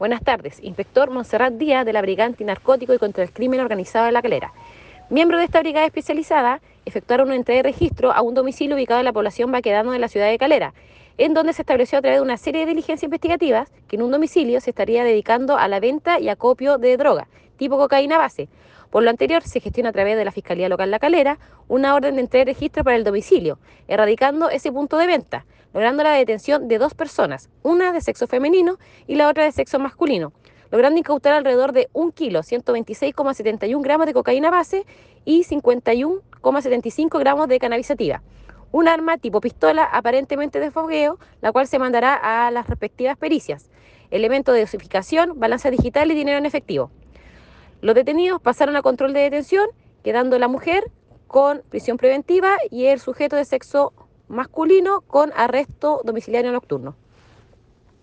Buenas tardes, inspector Monserrat Díaz de la Brigada Antinarcótico y contra el Crimen Organizado de La Calera. Miembros de esta brigada especializada efectuaron una entrega de registro a un domicilio ubicado en la población Baquedano de la ciudad de Calera, en donde se estableció a través de una serie de diligencias investigativas que en un domicilio se estaría dedicando a la venta y acopio de droga, tipo cocaína base. Por lo anterior, se gestiona a través de la Fiscalía Local La Calera una orden de entrega de registro para el domicilio, erradicando ese punto de venta, logrando la detención de dos personas, una de sexo femenino y la otra de sexo masculino, logrando incautar alrededor de un kilo, 126,71 gramos de cocaína base y 51,75 gramos de cannabisativa. Un arma tipo pistola aparentemente de fogueo, la cual se mandará a las respectivas pericias. Elemento de dosificación, balanza digital y dinero en efectivo. Los detenidos pasaron a control de detención, quedando la mujer con prisión preventiva y el sujeto de sexo masculino con arresto domiciliario nocturno.